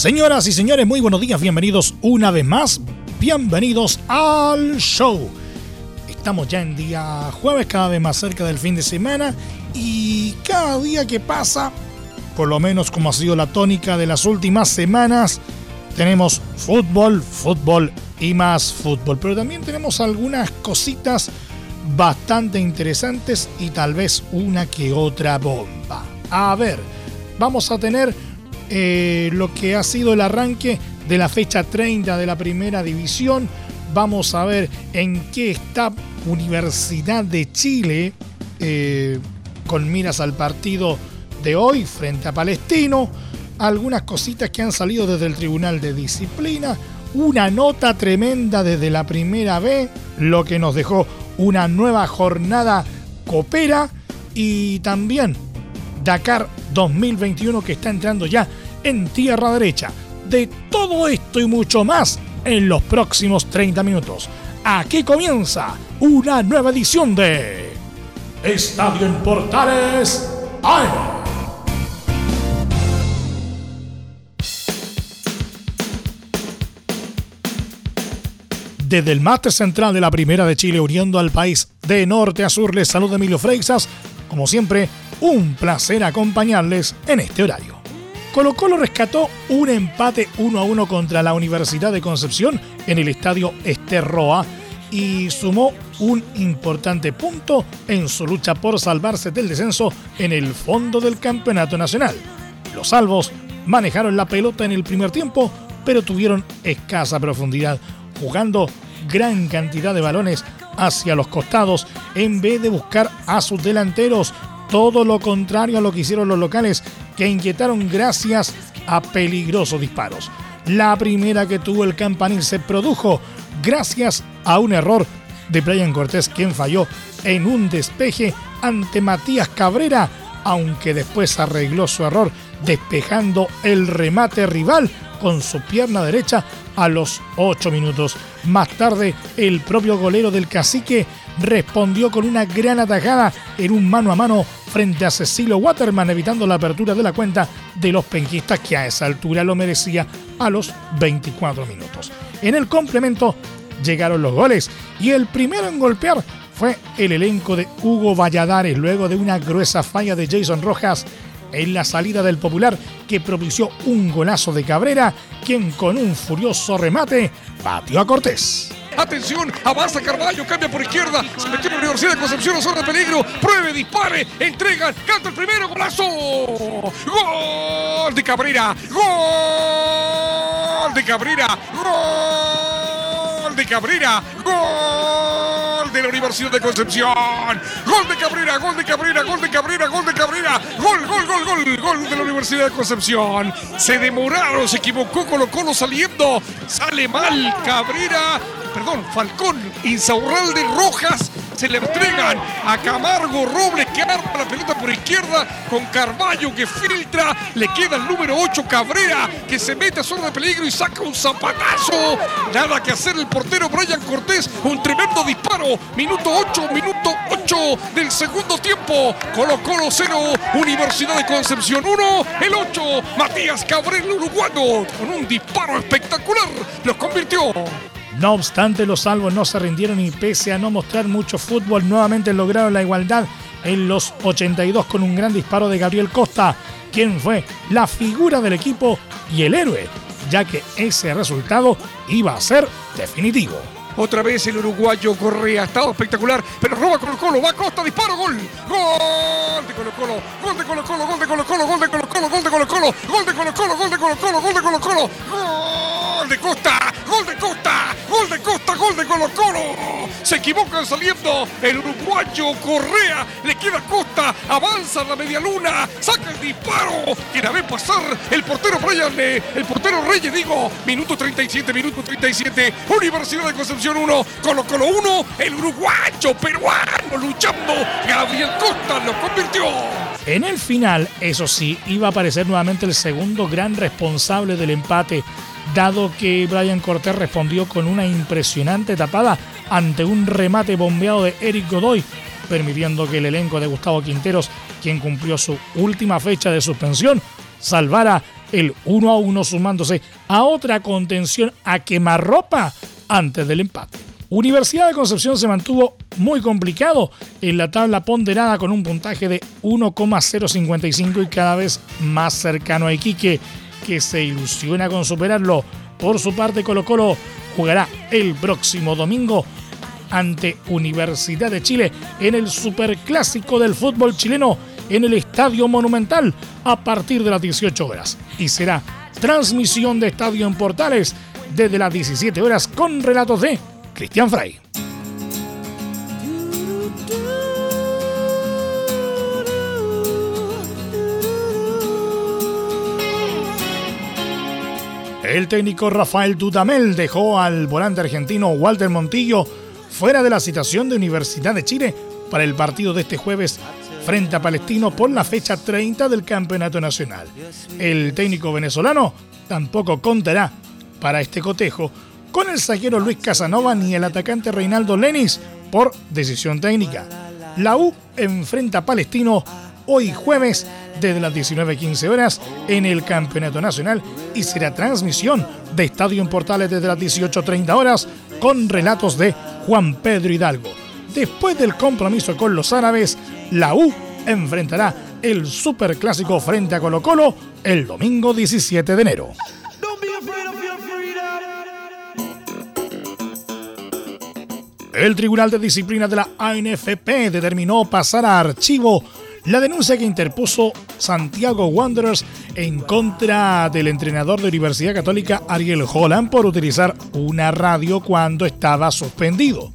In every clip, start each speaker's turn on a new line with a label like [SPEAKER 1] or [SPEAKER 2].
[SPEAKER 1] Señoras y señores, muy buenos días, bienvenidos una vez más, bienvenidos al show. Estamos ya en día jueves, cada vez más cerca del fin de semana y cada día que pasa, por lo menos como ha sido la tónica de las últimas semanas, tenemos fútbol, fútbol y más fútbol. Pero también tenemos algunas cositas bastante interesantes y tal vez una que otra bomba. A ver, vamos a tener eh, lo que ha sido el arranque de la fecha 30 de la primera división. Vamos a ver en qué está Universidad de Chile eh, con miras al partido de hoy frente a Palestino. Algunas cositas que han salido desde el Tribunal de Disciplina. Una nota tremenda desde la primera B, lo que nos dejó una nueva jornada copera y también Dakar 2021 que está entrando ya en tierra derecha. De todo esto y mucho más en los próximos 30 minutos. Aquí comienza una nueva edición de Estadio en Portales Desde el máster central de la Primera de Chile, uniendo al país de norte a sur, les saluda Emilio Freixas. Como siempre, un placer acompañarles en este horario. Colo Colo rescató un empate 1 a 1 contra la Universidad de Concepción en el estadio Esterroa y sumó un importante punto en su lucha por salvarse del descenso en el fondo del campeonato nacional. Los salvos manejaron la pelota en el primer tiempo, pero tuvieron escasa profundidad, jugando gran cantidad de balones hacia los costados en vez de buscar a sus delanteros todo lo contrario a lo que hicieron los locales, que inquietaron gracias a peligrosos disparos. La primera que tuvo el campanil se produjo gracias a un error de Brian Cortés, quien falló en un despeje ante Matías Cabrera, aunque después arregló su error despejando el remate rival con su pierna derecha a los 8 minutos. Más tarde, el propio golero del cacique respondió con una gran atajada en un mano a mano frente a Cecilio Waterman, evitando la apertura de la cuenta de los penquistas, que a esa altura lo merecía a los 24 minutos. En el complemento llegaron los goles y el primero en golpear fue el elenco de Hugo Valladares, luego de una gruesa falla de Jason Rojas en la salida del Popular que propició un golazo de Cabrera, quien con un furioso remate batió a Cortés.
[SPEAKER 2] Atención, avanza Carballo, cambia por izquierda. Se metió en la Universidad de Concepción, zona de peligro. Pruebe, dispare, entrega, canta el primero, golazo. Gol de Cabrera. Gol de Cabrera. Gol de Cabrera. Gol de la Universidad de Concepción. Gol de Cabrera, gol de Cabrera, gol de Cabrera, gol de Cabrera. Gol, gol, gol, gol, gol de la Universidad de Concepción. Se demoraron, se equivocó Colo Colo saliendo. Sale mal Cabrera perdón, Falcón, Insaurralde, Rojas, se le entregan a Camargo Robles que arma la pelota por izquierda con Carballo que filtra, le queda el número 8 Cabrera que se mete a zona de peligro y saca un zapatazo. Nada que hacer el portero Brian Cortés, un tremendo disparo. Minuto 8, minuto 8 del segundo tiempo. Colo Colo 0, Universidad de Concepción 1, el 8, Matías Cabrera uruguayo con un disparo espectacular los convirtió.
[SPEAKER 1] No obstante, los salvos no se rindieron y pese a no mostrar mucho fútbol, nuevamente lograron la igualdad en los 82 con un gran disparo de Gabriel Costa, quien fue la figura del equipo y el héroe, ya que ese resultado iba a ser definitivo.
[SPEAKER 2] Otra vez el uruguayo Correa, estado espectacular, pero roba Colo Colo, va Costa, disparo, gol. Gol de Colo Colo, gol de Colo Colo, gol de Colo Colo, gol de Colo Colo, gol de Colo Colo, gol de Colo Colo, gol de Colo Colo, gol de Colo Colo, gol de Costa, gol de Costa, gol de Costa, gol de Colo Colo. Se equivocan saliendo el uruguayo Correa, le queda Costa, avanza la media luna, saca el disparo, quiere ver pasar el portero Brian, el portero Reyes, digo, minuto 37, minuto 37, Universidad de Concepción 1, Colo Colo 1, el uruguayo peruano luchando, Gabriel Costa lo convirtió.
[SPEAKER 1] En el final, eso sí, iba a aparecer nuevamente el segundo gran responsable del empate, dado que Brian Cortés respondió con una impresionante tapada ante un remate bombeado de Eric Godoy, permitiendo que el elenco de Gustavo Quinteros, quien cumplió su última fecha de suspensión, salvara el 1 a 1 sumándose a otra contención a quemarropa antes del empate. Universidad de Concepción se mantuvo muy complicado en la tabla ponderada con un puntaje de 1,055 y cada vez más cercano a Iquique, que se ilusiona con superarlo. Por su parte, Colo Colo jugará el próximo domingo ante Universidad de Chile en el Superclásico del fútbol chileno en el Estadio Monumental a partir de las 18 horas. Y será transmisión de Estadio en Portales desde las 17 horas con relatos de Cristian Frey. El técnico Rafael Dudamel dejó al volante argentino Walter Montillo fuera de la citación de Universidad de Chile para el partido de este jueves frente a Palestino por la fecha 30 del Campeonato Nacional. El técnico venezolano tampoco contará para este cotejo con el zaguero Luis Casanova ni el atacante Reinaldo Lenis por decisión técnica. La U enfrenta a Palestino hoy jueves desde las 19.15 horas en el Campeonato Nacional y será transmisión de Estadio en Portales desde las 18.30 horas con relatos de Juan Pedro Hidalgo. Después del compromiso con los árabes, la U enfrentará el Superclásico frente a Colo Colo el domingo 17 de enero. El Tribunal de Disciplina de la ANFP determinó pasar a archivo la denuncia que interpuso Santiago Wanderers en contra del entrenador de Universidad Católica Ariel Holland por utilizar una radio cuando estaba suspendido.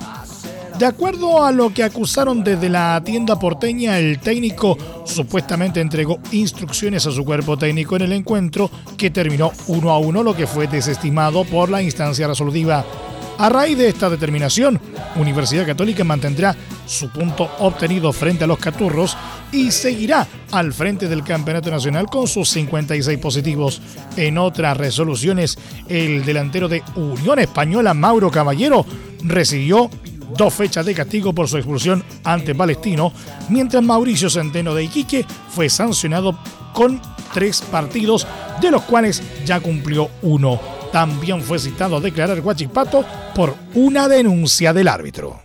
[SPEAKER 1] De acuerdo a lo que acusaron desde la tienda porteña, el técnico supuestamente entregó instrucciones a su cuerpo técnico en el encuentro que terminó uno a uno, lo que fue desestimado por la instancia resolutiva a raíz de esta determinación, Universidad Católica mantendrá su punto obtenido frente a los Caturros y seguirá al frente del Campeonato Nacional con sus 56 positivos. En otras resoluciones, el delantero de Unión Española, Mauro Caballero, recibió dos fechas de castigo por su expulsión ante Palestino, mientras Mauricio Centeno de Iquique fue sancionado con tres partidos, de los cuales ya cumplió uno también fue citado a declarar Guachipato por una denuncia del árbitro.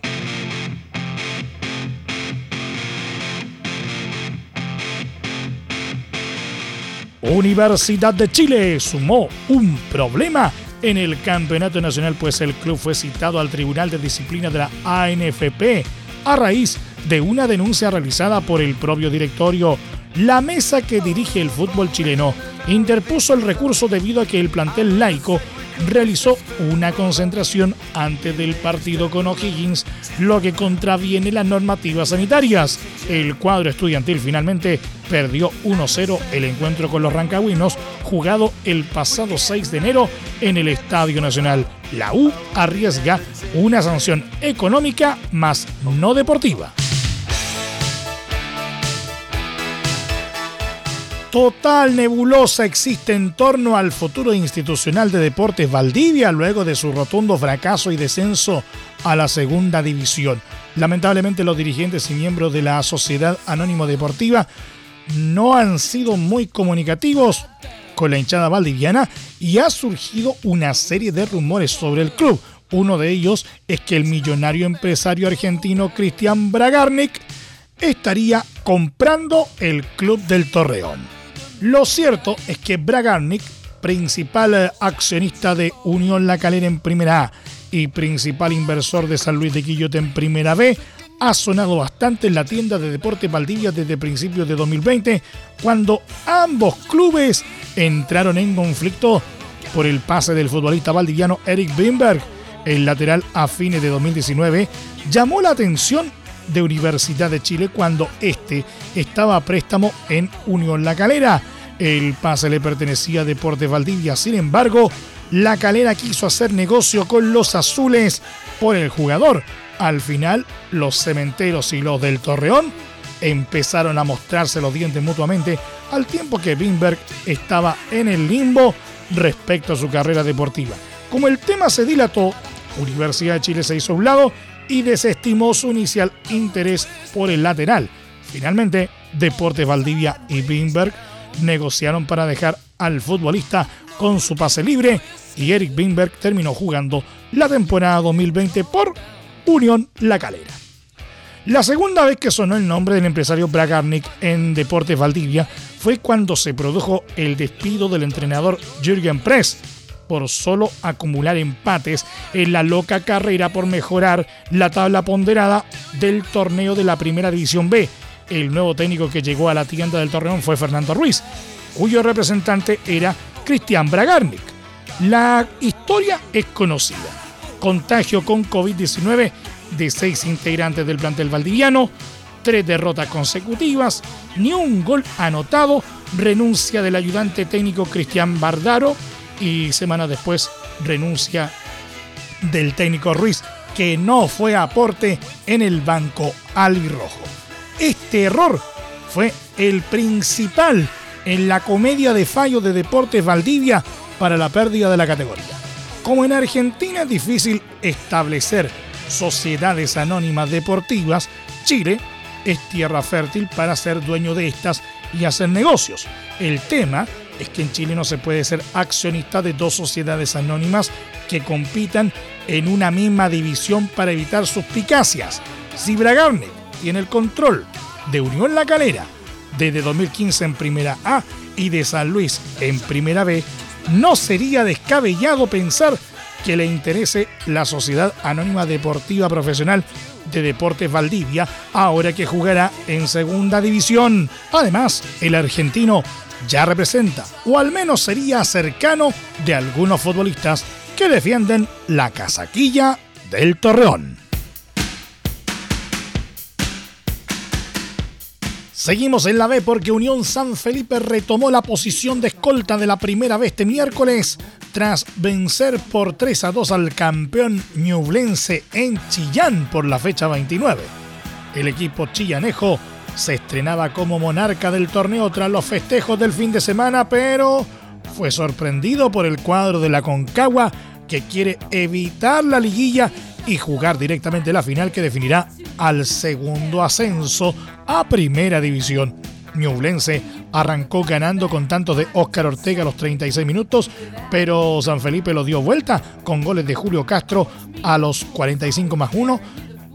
[SPEAKER 1] Universidad de Chile sumó un problema en el Campeonato Nacional, pues el club fue citado al Tribunal de Disciplina de la ANFP a raíz de una denuncia realizada por el propio directorio la mesa que dirige el fútbol chileno interpuso el recurso debido a que el plantel laico realizó una concentración antes del partido con O'Higgins, lo que contraviene las normativas sanitarias. El cuadro estudiantil finalmente perdió 1-0 el encuentro con los rancagüinos, jugado el pasado 6 de enero en el Estadio Nacional. La U arriesga una sanción económica más no deportiva. Total nebulosa existe en torno al futuro institucional de Deportes Valdivia luego de su rotundo fracaso y descenso a la segunda división. Lamentablemente los dirigentes y miembros de la Sociedad Anónimo Deportiva no han sido muy comunicativos con la hinchada valdiviana y ha surgido una serie de rumores sobre el club. Uno de ellos es que el millonario empresario argentino Cristian Bragarnik estaría comprando el club del Torreón. Lo cierto es que Bragarnik, principal eh, accionista de Unión La Calera en Primera A y principal inversor de San Luis de Quillote en Primera B, ha sonado bastante en la tienda de Deporte Valdivia desde principios de 2020, cuando ambos clubes entraron en conflicto por el pase del futbolista valdiviano Eric Bimberg, el lateral a fines de 2019, llamó la atención de Universidad de Chile cuando este estaba a préstamo en Unión La Calera. El pase le pertenecía a Deportes Valdivia, sin embargo, La Calera quiso hacer negocio con los azules por el jugador. Al final, los cementeros y los del Torreón empezaron a mostrarse los dientes mutuamente al tiempo que Bimberg estaba en el limbo respecto a su carrera deportiva. Como el tema se dilató, Universidad de Chile se hizo a un lado y desestimó su inicial interés por el lateral. Finalmente, Deportes Valdivia y Bimberg negociaron para dejar al futbolista con su pase libre y Eric Bimberg terminó jugando la temporada 2020 por Unión La Calera. La segunda vez que sonó el nombre del empresario Bragarnik en Deportes Valdivia fue cuando se produjo el despido del entrenador Jürgen Press por solo acumular empates en la loca carrera por mejorar la tabla ponderada del torneo de la Primera División B. El nuevo técnico que llegó a la tienda del Torreón fue Fernando Ruiz, cuyo representante era Cristian Bragarnik. La historia es conocida. Contagio con COVID-19 de seis integrantes del plantel valdiviano, tres derrotas consecutivas, ni un gol anotado, renuncia del ayudante técnico Cristian Bardaro, y semanas después renuncia del técnico Ruiz, que no fue aporte en el banco albirrojo. Este error fue el principal en la comedia de fallo de Deportes Valdivia para la pérdida de la categoría. Como en Argentina es difícil establecer sociedades anónimas deportivas, Chile es tierra fértil para ser dueño de estas y hacer negocios. El tema es que en Chile no se puede ser accionista de dos sociedades anónimas que compitan en una misma división para evitar suspicacias. Si Bragarnik tiene el control de Unión La Calera desde 2015 en Primera A y de San Luis en Primera B, no sería descabellado pensar que le interese la Sociedad Anónima Deportiva Profesional de Deportes Valdivia, ahora que jugará en Segunda División. Además, el argentino ya representa, o al menos sería cercano de algunos futbolistas que defienden la casaquilla del Torreón. Seguimos en la B porque Unión San Felipe retomó la posición de escolta de la primera vez este miércoles tras vencer por 3 a 2 al campeón ñublense en Chillán por la fecha 29. El equipo chillanejo se estrenaba como monarca del torneo tras los festejos del fin de semana, pero fue sorprendido por el cuadro de la Concagua que quiere evitar la liguilla y jugar directamente la final que definirá al segundo ascenso a Primera División. Ñublense arrancó ganando con tantos de Óscar Ortega a los 36 minutos, pero San Felipe lo dio vuelta con goles de Julio Castro a los 45 más 1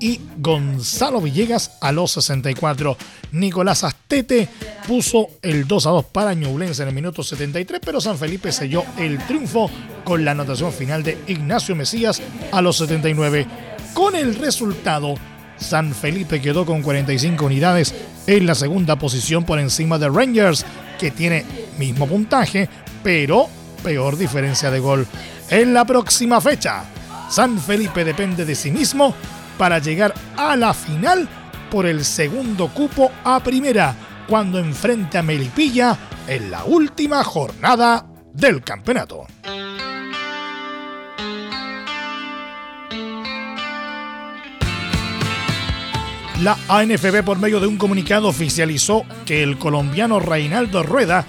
[SPEAKER 1] y Gonzalo Villegas a los 64. Nicolás Astete puso el 2 a 2 para Ñublense en el minuto 73, pero San Felipe selló el triunfo con la anotación final de Ignacio Mesías a los 79. Con el resultado, San Felipe quedó con 45 unidades en la segunda posición por encima de Rangers, que tiene mismo puntaje, pero peor diferencia de gol. En la próxima fecha, San Felipe depende de sí mismo para llegar a la final por el segundo cupo a primera, cuando enfrente a Melipilla en la última jornada del campeonato. La ANFB por medio de un comunicado oficializó que el colombiano Reinaldo Rueda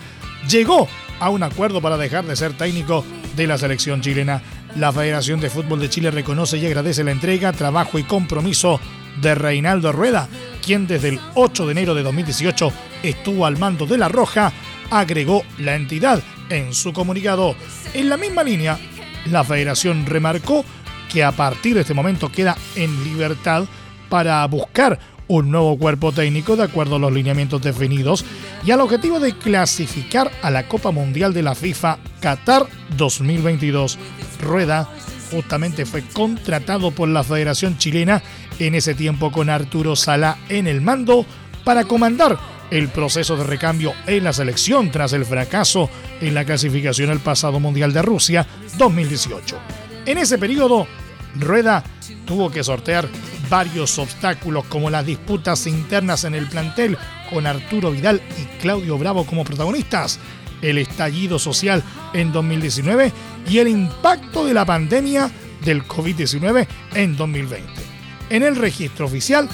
[SPEAKER 1] llegó a un acuerdo para dejar de ser técnico de la selección chilena. La Federación de Fútbol de Chile reconoce y agradece la entrega, trabajo y compromiso de Reinaldo Rueda, quien desde el 8 de enero de 2018 estuvo al mando de La Roja, agregó la entidad en su comunicado. En la misma línea, la federación remarcó que a partir de este momento queda en libertad para buscar un nuevo cuerpo técnico de acuerdo a los lineamientos definidos y al objetivo de clasificar a la Copa Mundial de la FIFA Qatar 2022. Rueda justamente fue contratado por la Federación Chilena en ese tiempo con Arturo Sala en el mando para comandar el proceso de recambio en la selección tras el fracaso en la clasificación al pasado Mundial de Rusia 2018. En ese periodo, Rueda tuvo que sortear varios obstáculos como las disputas internas en el plantel con Arturo Vidal y Claudio Bravo como protagonistas, el estallido social en 2019 y el impacto de la pandemia del COVID-19 en 2020. En el registro oficial,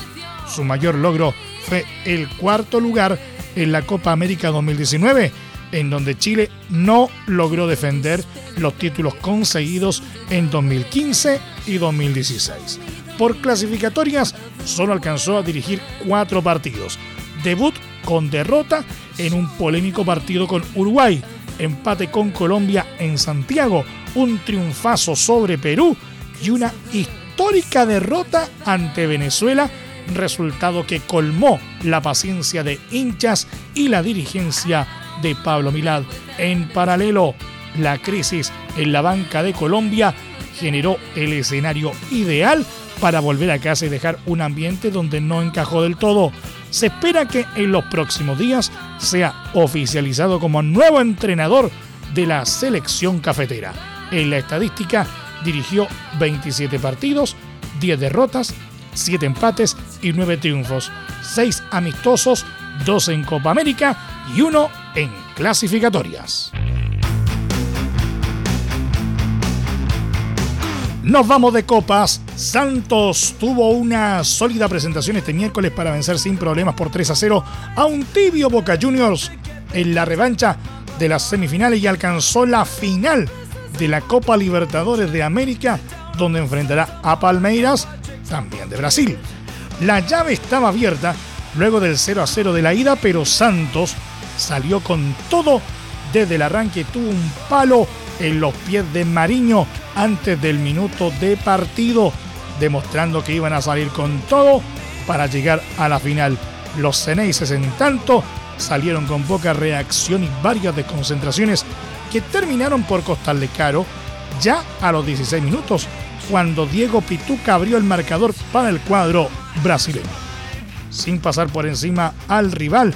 [SPEAKER 1] su mayor logro fue el cuarto lugar en la Copa América 2019, en donde Chile no logró defender los títulos conseguidos en 2015 y 2016. Por clasificatorias, solo alcanzó a dirigir cuatro partidos. Debut con derrota en un polémico partido con Uruguay, empate con Colombia en Santiago, un triunfazo sobre Perú y una histórica derrota ante Venezuela, resultado que colmó la paciencia de hinchas y la dirigencia de Pablo Milad. En paralelo, la crisis en la banca de Colombia generó el escenario ideal para volver a casa y dejar un ambiente donde no encajó del todo. Se espera que en los próximos días sea oficializado como nuevo entrenador de la selección cafetera. En la estadística dirigió 27 partidos, 10 derrotas, 7 empates y 9 triunfos, 6 amistosos, 2 en Copa América y 1 en clasificatorias. Nos vamos de copas. Santos tuvo una sólida presentación este miércoles para vencer sin problemas por 3 a 0 a un tibio Boca Juniors en la revancha de las semifinales y alcanzó la final de la Copa Libertadores de América, donde enfrentará a Palmeiras, también de Brasil. La llave estaba abierta luego del 0 a 0 de la ida, pero Santos salió con todo desde el arranque, tuvo un palo en los pies de Mariño antes del minuto de partido, demostrando que iban a salir con todo para llegar a la final. Los Ceneices, en tanto, salieron con poca reacción y varias desconcentraciones que terminaron por costarle caro ya a los 16 minutos, cuando Diego Pituca abrió el marcador para el cuadro brasileño. Sin pasar por encima al rival,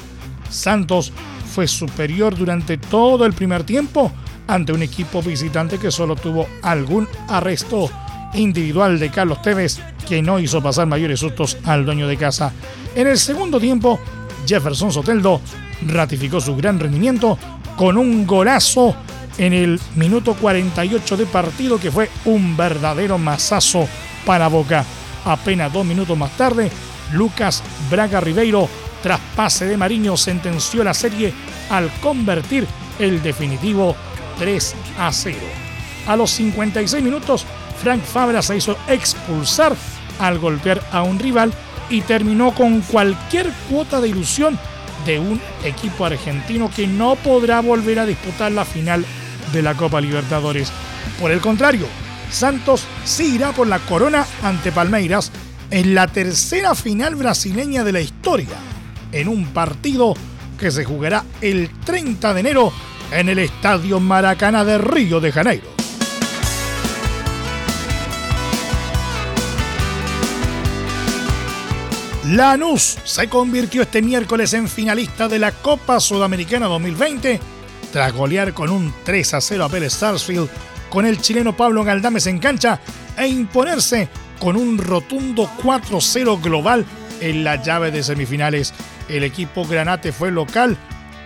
[SPEAKER 1] Santos fue superior durante todo el primer tiempo ante un equipo visitante que solo tuvo algún arresto individual de Carlos Tevez, que no hizo pasar mayores sustos al dueño de casa. En el segundo tiempo, Jefferson Soteldo ratificó su gran rendimiento con un golazo en el minuto 48 de partido que fue un verdadero masazo para Boca. Apenas dos minutos más tarde, Lucas Braga Ribeiro, tras pase de Mariño, sentenció la serie al convertir el definitivo 3 a 0. A los 56 minutos, Frank Fabra se hizo expulsar al golpear a un rival y terminó con cualquier cuota de ilusión de un equipo argentino que no podrá volver a disputar la final de la Copa Libertadores. Por el contrario, Santos sí irá por la corona ante Palmeiras en la tercera final brasileña de la historia, en un partido que se jugará el 30 de enero en el Estadio Maracaná de Río de Janeiro. Lanús se convirtió este miércoles en finalista de la Copa Sudamericana 2020 tras golear con un 3 a 0 a Pérez Sarsfield con el chileno Pablo Galdames en cancha e imponerse con un rotundo 4-0 global en la llave de semifinales. El equipo Granate fue local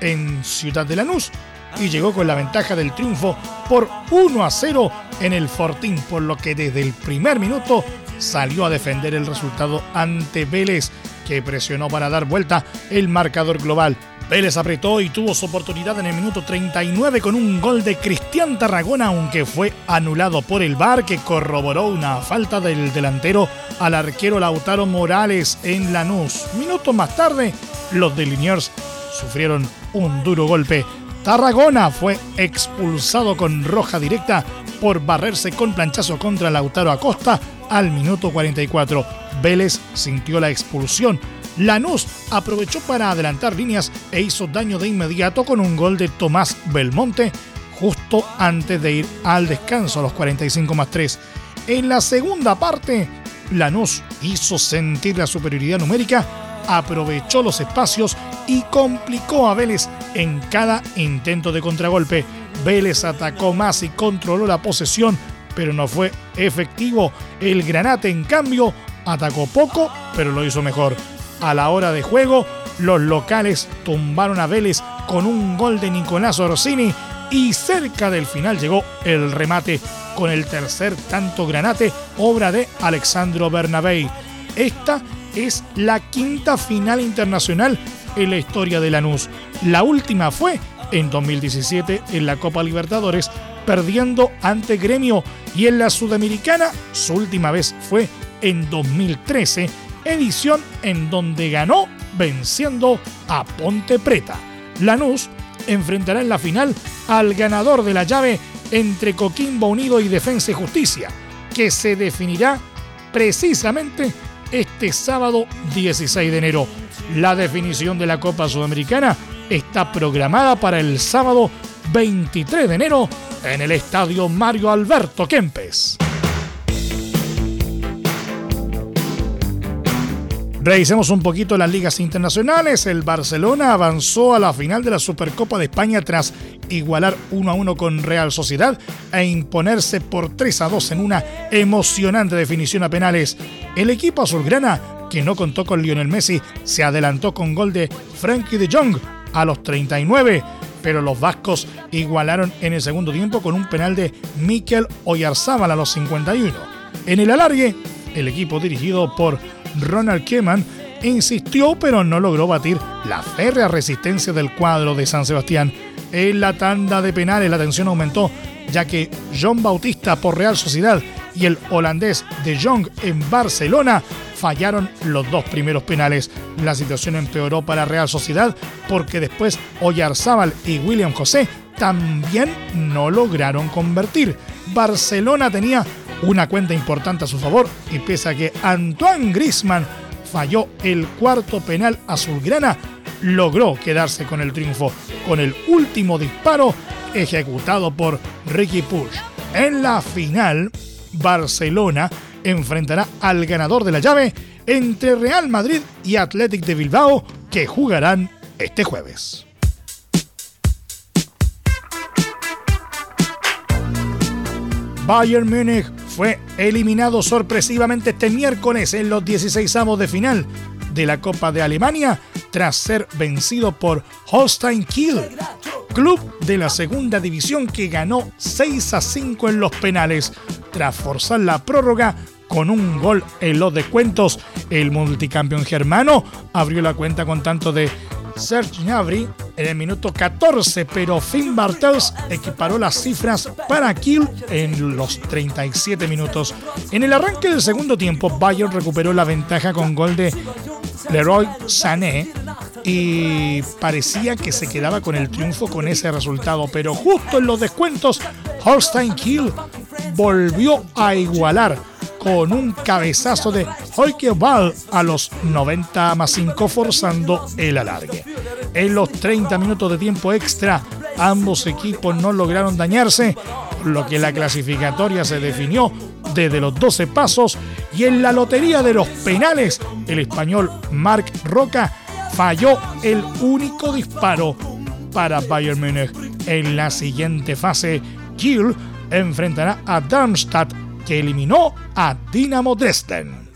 [SPEAKER 1] en Ciudad de Lanús y llegó con la ventaja del triunfo por 1 a 0 en el Fortín, por lo que desde el primer minuto salió a defender el resultado ante Vélez, que presionó para dar vuelta el marcador global. Vélez apretó y tuvo su oportunidad en el minuto 39 con un gol de Cristian Tarragona, aunque fue anulado por el VAR que corroboró una falta del delantero al arquero Lautaro Morales en Lanús. Minutos más tarde, los de Liniers sufrieron un duro golpe Tarragona fue expulsado con roja directa por barrerse con planchazo contra Lautaro Acosta al minuto 44. Vélez sintió la expulsión. Lanús aprovechó para adelantar líneas e hizo daño de inmediato con un gol de Tomás Belmonte justo antes de ir al descanso a los 45 más 3. En la segunda parte, Lanús hizo sentir la superioridad numérica aprovechó los espacios y complicó a Vélez en cada intento de contragolpe. Vélez atacó más y controló la posesión, pero no fue efectivo. El Granate, en cambio, atacó poco, pero lo hizo mejor. A la hora de juego, los locales tumbaron a Vélez con un gol de Nicolás Orsini y cerca del final llegó el remate con el tercer tanto granate, obra de Alexandro Bernabé. Esta es la quinta final internacional en la historia de Lanús. La última fue en 2017 en la Copa Libertadores, perdiendo ante Gremio y en la Sudamericana su última vez fue en 2013, edición en donde ganó venciendo a Ponte Preta. Lanús enfrentará en la final al ganador de la llave entre Coquimbo Unido y Defensa y Justicia, que se definirá precisamente este sábado 16 de enero. La definición de la Copa Sudamericana está programada para el sábado 23 de enero en el estadio Mario Alberto Kempes. Revisemos un poquito las ligas internacionales. El Barcelona avanzó a la final de la Supercopa de España tras igualar 1 a 1 con Real Sociedad e imponerse por 3 a 2 en una emocionante definición a penales. El equipo azulgrana, que no contó con Lionel Messi, se adelantó con gol de Frankie de Jong a los 39, pero los vascos igualaron en el segundo tiempo con un penal de Mikel Oyarzábal a los 51. En el alargue, el equipo dirigido por Ronald Keman insistió pero no logró batir la férrea resistencia del cuadro de San Sebastián. En la tanda de penales la tensión aumentó ya que John Bautista por Real Sociedad y el holandés de Jong en Barcelona fallaron los dos primeros penales. La situación empeoró para Real Sociedad porque después Oyarzábal y William José también no lograron convertir. Barcelona tenía una cuenta importante a su favor y pese a que Antoine Grisman falló el cuarto penal azulgrana, logró quedarse con el triunfo con el último disparo ejecutado por Ricky Push. En la final, Barcelona enfrentará al ganador de la llave entre Real Madrid y Athletic de Bilbao que jugarán este jueves. Bayern Múnich fue eliminado sorpresivamente este miércoles en los 16 avos de final de la Copa de Alemania tras ser vencido por Holstein Kiel, club de la segunda división que ganó 6 a 5 en los penales tras forzar la prórroga con un gol en los descuentos. El multicampeón germano abrió la cuenta con tanto de Serge Gnabry en el minuto 14, pero Finn Bartels equiparó las cifras para Kiel en los 37 minutos. En el arranque del segundo tiempo, Bayern recuperó la ventaja con gol de Leroy Sané y parecía que se quedaba con el triunfo con ese resultado, pero justo en los descuentos, Holstein Kiel volvió a igualar con un cabezazo de Hoike Ball a los 90 más 5 forzando el alargue. En los 30 minutos de tiempo extra, ambos equipos no lograron dañarse, lo que la clasificatoria se definió desde los 12 pasos y en la lotería de los penales, el español Marc Roca falló el único disparo para Bayern Múnich. En la siguiente fase, Kiel enfrentará a Darmstadt que eliminó a Dinamo Dresden.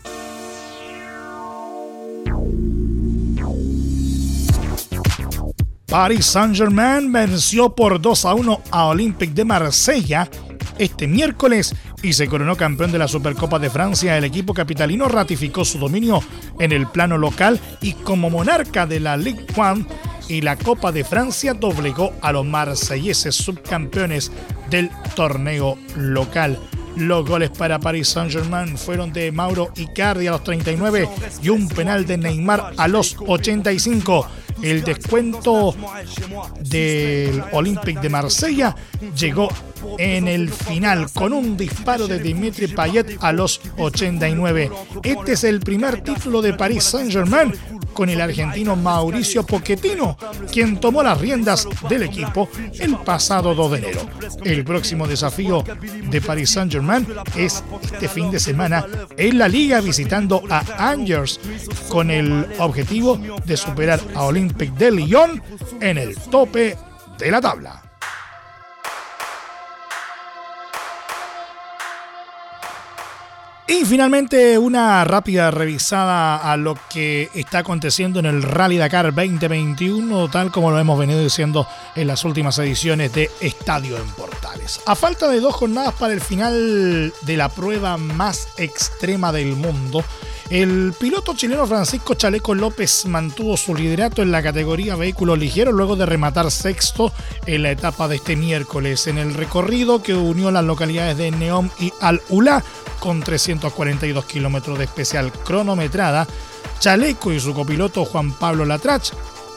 [SPEAKER 1] Paris Saint-Germain venció por 2 a 1 a Olympique de Marsella este miércoles y se coronó campeón de la Supercopa de Francia. El equipo capitalino ratificó su dominio en el plano local y como monarca de la Ligue 1 y la Copa de Francia doblegó a los marselleses subcampeones del torneo local. Los goles para Paris Saint-Germain fueron de Mauro Icardi a los 39 y un penal de Neymar a los 85. El descuento del Olympique de Marsella llegó en el final con un disparo de Dimitri Payet a los 89. Este es el primer título de Paris Saint-Germain con el argentino Mauricio Pochettino, quien tomó las riendas del equipo el pasado 2 de enero. El próximo desafío de Paris Saint-Germain es este fin de semana en la liga visitando a Angers con el objetivo de superar a Olympique de Lyon en el tope de la tabla. Y finalmente una rápida revisada a lo que está aconteciendo en el Rally Dakar 2021, tal como lo hemos venido diciendo en las últimas ediciones de Estadio en Portales. A falta de dos jornadas para el final de la prueba más extrema del mundo, el piloto chileno Francisco Chaleco López mantuvo su liderato en la categoría vehículos ligeros luego de rematar sexto en la etapa de este miércoles en el recorrido que unió las localidades de Neom y Al-Ula con 342 kilómetros de especial cronometrada. Chaleco y su copiloto Juan Pablo Latrach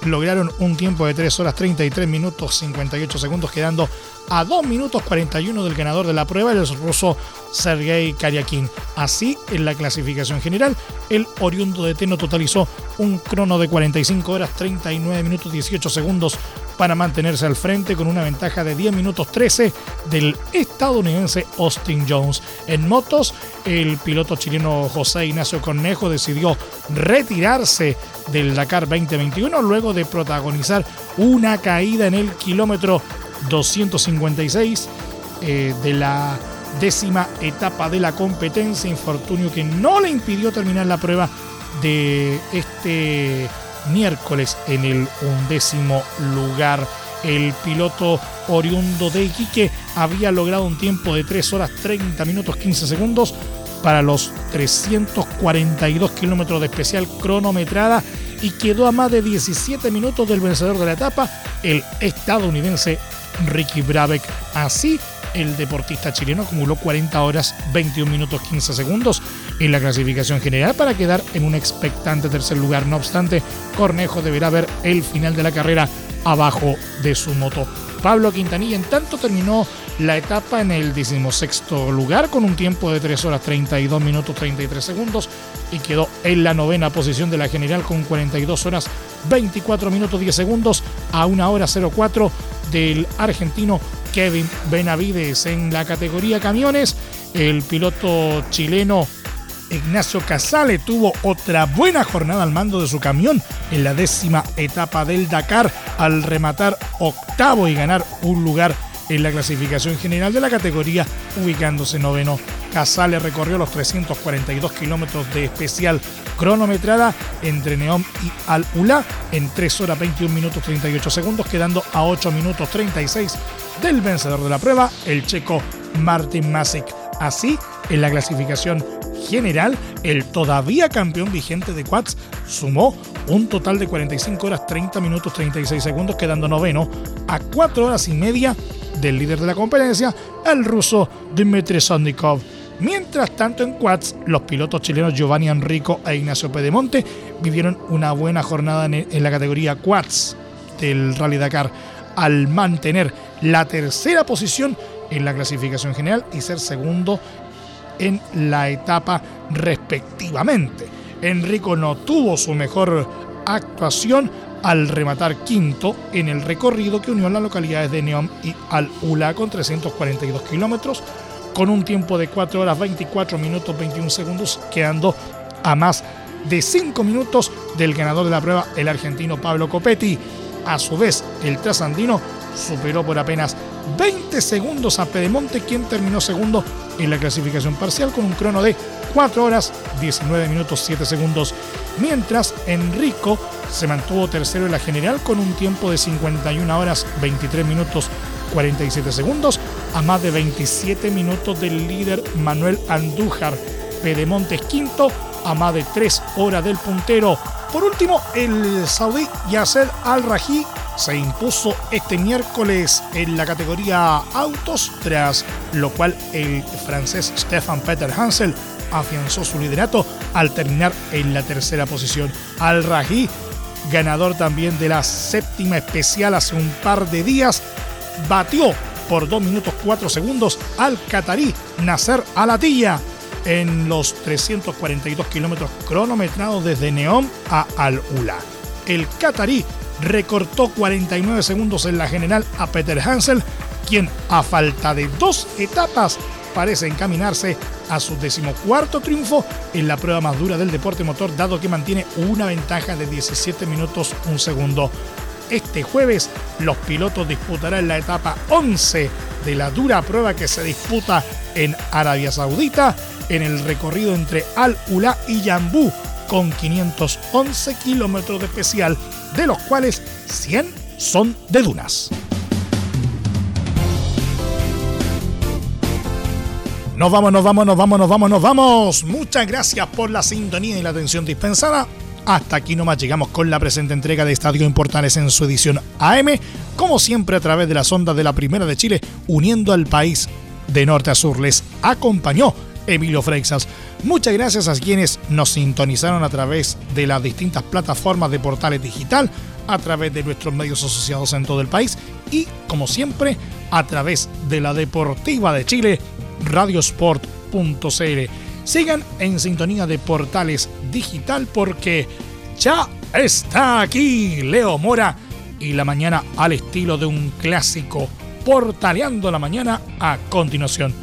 [SPEAKER 1] lograron un tiempo de 3 horas 33 minutos 58 segundos, quedando a 2 minutos 41 del ganador de la prueba, el ruso Sergei Karyakin. Así, en la clasificación general, el oriundo de Teno totalizó un crono de 45 horas 39 minutos 18 segundos para mantenerse al frente con una ventaja de 10 minutos 13 del estadounidense Austin Jones. En motos, el piloto chileno José Ignacio Cornejo decidió retirarse del Dakar 2021 luego de protagonizar una caída en el kilómetro 256 eh, de la décima etapa de la competencia, infortunio que no le impidió terminar la prueba de este miércoles en el undécimo lugar. El piloto oriundo de Iquique había logrado un tiempo de 3 horas 30 minutos 15 segundos para los 342 kilómetros de especial cronometrada y quedó a más de 17 minutos del vencedor de la etapa, el estadounidense Ricky Brabeck. Así, el deportista chileno acumuló 40 horas 21 minutos 15 segundos en la clasificación general para quedar en un expectante tercer lugar. No obstante, Cornejo deberá ver el final de la carrera abajo de su moto. Pablo Quintanilla en tanto terminó la etapa en el 16 lugar con un tiempo de 3 horas 32 minutos 33 segundos y quedó en la novena posición de la general con 42 horas 24 minutos 10 segundos a 1 hora 04 del argentino Kevin Benavides. En la categoría camiones, el piloto chileno Ignacio Casale tuvo otra buena jornada al mando de su camión en la décima etapa del Dakar al rematar octavo y ganar un lugar en la clasificación general de la categoría, ubicándose noveno. Casale recorrió los 342 kilómetros de especial cronometrada entre Neom y Al-Ula en 3 horas 21 minutos 38 segundos, quedando a 8 minutos 36 del vencedor de la prueba, el checo Martin Masic. Así, en la clasificación general, el todavía campeón vigente de quads sumó un total de 45 horas 30 minutos 36 segundos, quedando noveno a 4 horas y media del líder de la competencia, el ruso Dmitry Sandikov. Mientras tanto, en quads, los pilotos chilenos Giovanni Enrico e Ignacio Pedemonte vivieron una buena jornada en la categoría quads del Rally Dakar al mantener la tercera posición en la clasificación general y ser segundo en la etapa respectivamente. Enrico no tuvo su mejor actuación al rematar quinto en el recorrido que unió las localidades de Neom y Al-Ula con 342 kilómetros, con un tiempo de 4 horas 24 minutos 21 segundos, quedando a más de 5 minutos del ganador de la prueba, el argentino Pablo Copetti. A su vez, el trasandino superó por apenas 20 segundos a Pedemonte, quien terminó segundo en la clasificación parcial con un crono de 4 horas 19 minutos 7 segundos, mientras Enrico se mantuvo tercero en la general con un tiempo de 51 horas 23 minutos 47 segundos, a más de 27 minutos del líder Manuel Andújar. Pedemonte quinto, a más de 3 horas del puntero. Por último, el saudí Yasser Al-Raji se impuso este miércoles en la categoría autos, tras lo cual el francés Stefan Peter Hansel afianzó su liderato al terminar en la tercera posición. Al-Raji, ganador también de la séptima especial hace un par de días, batió por 2 minutos 4 segundos al catarí Nasser Alatilla. en los 342 kilómetros cronometrados desde Neom a Al-Ula. El catarí recortó 49 segundos en la general a Peter Hansel, quien a falta de dos etapas parece encaminarse a su decimocuarto triunfo en la prueba más dura del deporte motor, dado que mantiene una ventaja de 17 minutos un segundo. Este jueves los pilotos disputarán la etapa 11 de la dura prueba que se disputa en Arabia Saudita en el recorrido entre Al-Ula y Yambú con 511 kilómetros de especial, de los cuales 100 son de dunas. Nos vamos, nos vamos, nos vamos, nos vamos, nos vamos. Muchas gracias por la sintonía y la atención dispensada. Hasta aquí nomás llegamos con la presente entrega de Estadio en Portales en su edición AM, como siempre a través de las ondas de la Primera de Chile, uniendo al país de norte a sur. Les acompañó Emilio Freixas. Muchas gracias a quienes nos sintonizaron a través de las distintas plataformas de Portales Digital, a través de nuestros medios asociados en todo el país y, como siempre, a través de la Deportiva de Chile radiosport.cl. Sigan en sintonía de Portales Digital porque ya está aquí Leo Mora y la mañana al estilo de un clásico, portaleando la mañana a continuación.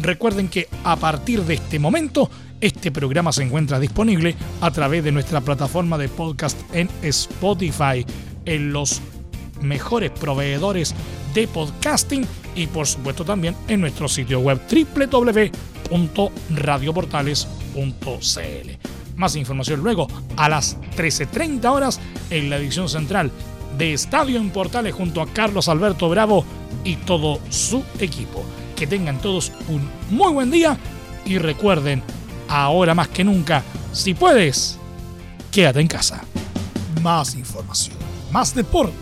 [SPEAKER 1] Recuerden que a partir de este momento, este programa se encuentra disponible a través de nuestra plataforma de podcast en Spotify, en los mejores proveedores de podcasting y por supuesto también en nuestro sitio web www.radioportales.cl. Más información luego a las 13.30 horas en la edición central de Estadio en Portales junto a Carlos Alberto Bravo y todo su equipo. Que tengan todos un muy buen día y recuerden, ahora más que nunca, si puedes, quédate en casa. Más información, más deporte.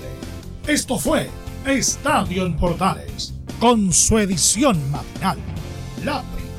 [SPEAKER 1] Esto fue Estadio en Portales con su edición matinal. La